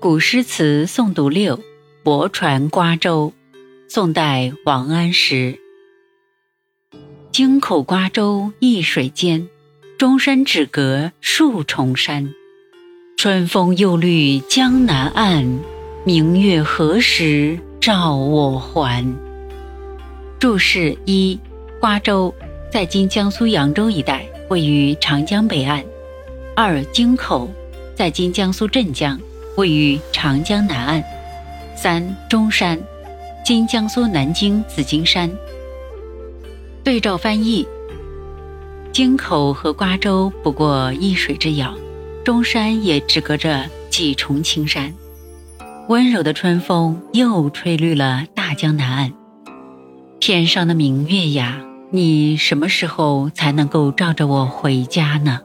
古诗词诵读六，泊船瓜洲，宋代王安石。京口瓜洲一水间，钟山只隔数重山。春风又绿江南岸，明月何时照我还？注释一：瓜洲在今江苏扬州一带，位于长江北岸。二、京口在今江苏镇江。位于长江南岸。三中山，今江苏南京紫金山。对照翻译：京口和瓜州不过一水之遥，中山也只隔着几重青山。温柔的春风又吹绿了大江南岸。天上的明月呀，你什么时候才能够照着我回家呢？